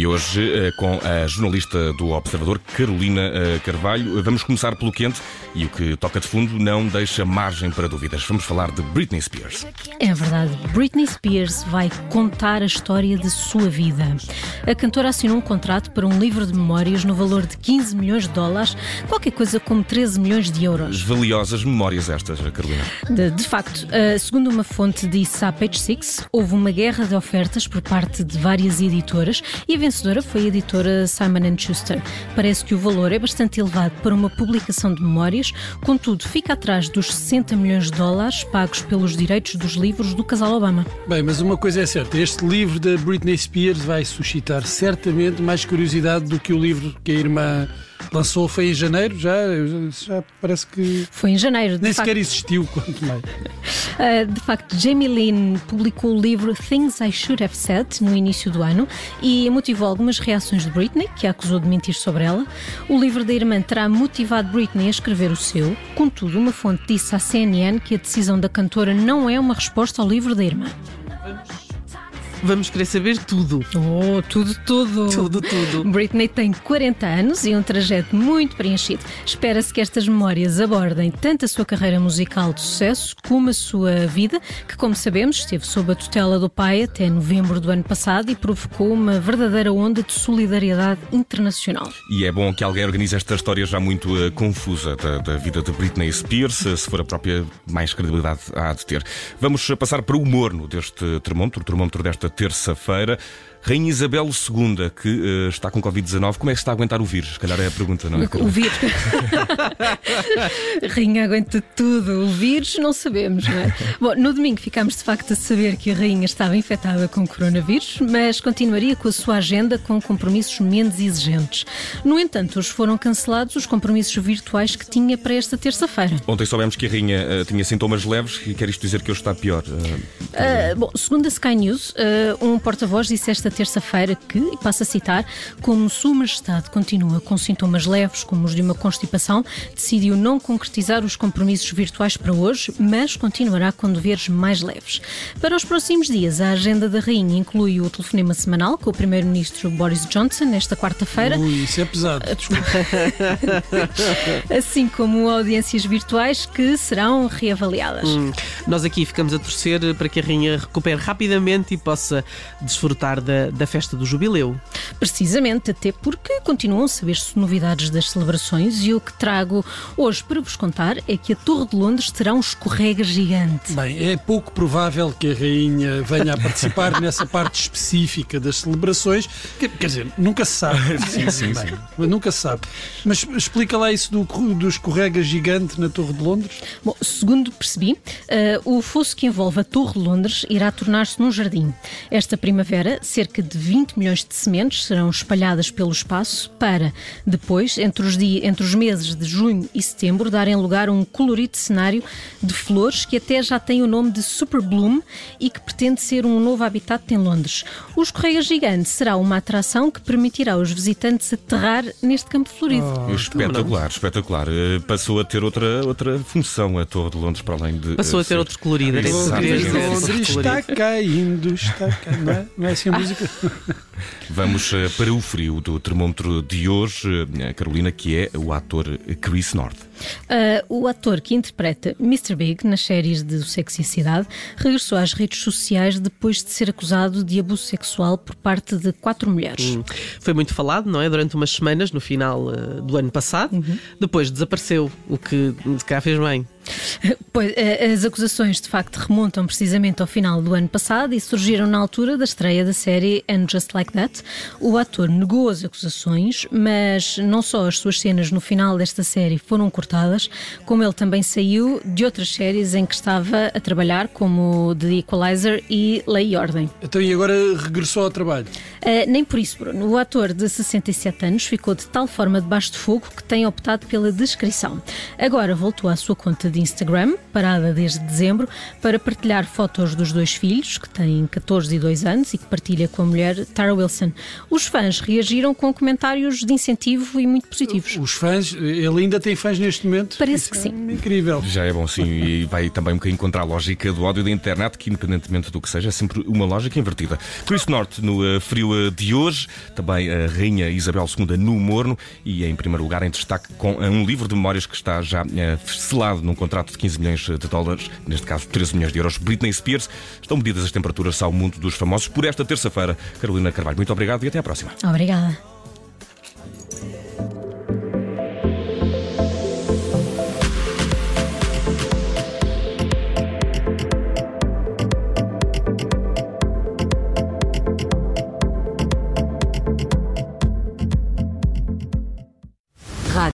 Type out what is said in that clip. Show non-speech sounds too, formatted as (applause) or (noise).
E hoje, eh, com a jornalista do Observador, Carolina eh, Carvalho, vamos começar pelo quente e o que toca de fundo não deixa margem para dúvidas. Vamos falar de Britney Spears. É verdade, Britney Spears vai contar a história de sua vida. A cantora assinou um contrato para um livro de memórias no valor de 15 milhões de dólares, qualquer coisa como 13 milhões de euros. Valiosas memórias estas, Carolina. De, de facto, uh, segundo uma fonte disse à Page Six, houve uma guerra de ofertas por parte de várias editoras e vencedora foi a editora Simon Schuster. Parece que o valor é bastante elevado para uma publicação de memórias, contudo, fica atrás dos 60 milhões de dólares pagos pelos direitos dos livros do casal Obama. Bem, mas uma coisa é certa: este livro da Britney Spears vai suscitar certamente mais curiosidade do que o livro que a irmã lançou foi em janeiro, já, já parece que. Foi em janeiro, Nem sequer existiu, quanto mais. Uh, (laughs) de facto, Jamie Lynn publicou o livro Things I Should Have Said no início do ano e motivou algumas reações de Britney, que a acusou de mentir sobre ela. O livro da irmã terá motivado Britney a escrever o seu, contudo, uma fonte disse à CNN que a decisão da cantora não é uma resposta ao livro da irmã. Vamos querer saber tudo. Oh, tudo, tudo. Tudo, tudo. Britney tem 40 anos e um trajeto muito preenchido. Espera-se que estas memórias abordem tanto a sua carreira musical de sucesso como a sua vida, que, como sabemos, esteve sob a tutela do pai até novembro do ano passado e provocou uma verdadeira onda de solidariedade internacional. E é bom que alguém organize esta história já muito uh, confusa da, da, vida de Britney Spears, uh, se for a própria, mais credibilidade há de ter. Vamos passar para o morno deste termômetro, o termômetro desta terça-feira. Rainha Isabel II, que uh, está com Covid-19, como é que está a aguentar o vírus? Se calhar é a pergunta, não é? O vírus. (laughs) rainha aguenta tudo. O vírus não sabemos, não é? Bom, no domingo ficámos de facto a saber que a rainha estava infectada com coronavírus, mas continuaria com a sua agenda com compromissos menos exigentes. No entanto, foram cancelados os compromissos virtuais que tinha para esta terça-feira. Ontem soubemos que a rainha uh, tinha sintomas leves e quer isto dizer que hoje está pior. Uh, bom, segundo a Sky News, um porta-voz disse esta terça-feira que, e passo a citar, como Sua Majestade continua com sintomas leves, como os de uma constipação, decidiu não concretizar os compromissos virtuais para hoje, mas continuará com deveres mais leves. Para os próximos dias, a agenda da Rainha inclui o telefonema semanal com o Primeiro-Ministro Boris Johnson, nesta quarta-feira. Ui, isso é pesado. (laughs) assim como audiências virtuais que serão reavaliadas. Hum, nós aqui ficamos a torcer para que a Rainha recupere rapidamente e possa desfrutar da da, festa do Jubileu. Precisamente, até porque continuam a saber-se novidades das celebrações e o que trago hoje para vos contar é que a Torre de Londres terá um escorrega gigante. Bem, é pouco provável que a Rainha venha a participar (laughs) nessa parte específica das celebrações. Quer, quer dizer, nunca se sabe. (laughs) sim, sim, Bem, sim. Nunca se sabe. Mas explica lá isso do, do escorrega gigante na Torre de Londres. Bom, segundo percebi, uh, o fosso que envolve a Torre de Londres irá tornar-se num jardim. Esta primavera, cerca de 20 milhões de sementes serão espalhadas pelo espaço para, depois, entre os, dias, entre os meses de junho e setembro, darem lugar a um colorido cenário de flores que até já tem o nome de Super Bloom e que pretende ser um novo habitat em Londres. O Escorrega Gigante será uma atração que permitirá aos visitantes aterrar neste campo florido. Oh, espetacular, espetacular. Eh, passou a ter outra, outra função a Torre de Londres, para além de. Passou a ter outro colorido. Londres está caindo, está caindo. Não é, não é assim a música? (laughs) Vamos eh, para o frio do termômetro de hoje, eh, Carolina, que é o ator Chris North. Uh, o ator que interpreta Mr. Big nas séries de Sexy Cidade regressou às redes sociais depois de ser acusado de abuso sexual por parte de quatro mulheres. Hum. Foi muito falado, não é? Durante umas semanas, no final uh, do ano passado. Uhum. Depois desapareceu, o que de cá fez bem. Pois, eh, as acusações de facto remontam precisamente ao final do ano passado e surgiram na altura da estreia da série And Just Like That. O ator negou as acusações, mas não só as suas cenas no final desta série foram cortadas, como ele também saiu de outras séries em que estava a trabalhar, como The Equalizer e Lei e Ordem. Então, e agora regressou ao trabalho? Uh, nem por isso, Bruno. O ator de 67 anos ficou de tal forma debaixo de fogo que tem optado pela descrição. Agora voltou à sua conta de de Instagram, parada desde dezembro, para partilhar fotos dos dois filhos, que têm 14 e 2 anos, e que partilha com a mulher Tara Wilson. Os fãs reagiram com comentários de incentivo e muito positivos. Os fãs, ele ainda tem fãs neste momento? Parece que é sim. Incrível. Já é bom, sim, e vai também um bocadinho contra a lógica do ódio da internet, que independentemente do que seja, é sempre uma lógica invertida. Chris North no uh, frio uh, de hoje, também a Rainha Isabel II no Morno, e em primeiro lugar em destaque com uh, um livro de memórias que está já selado num contrato de 15 milhões de dólares, neste caso 13 milhões de euros. Britney Spears. Estão medidas as temperaturas ao mundo dos famosos por esta terça-feira. Carolina Carvalho, muito obrigado e até à próxima. Obrigada.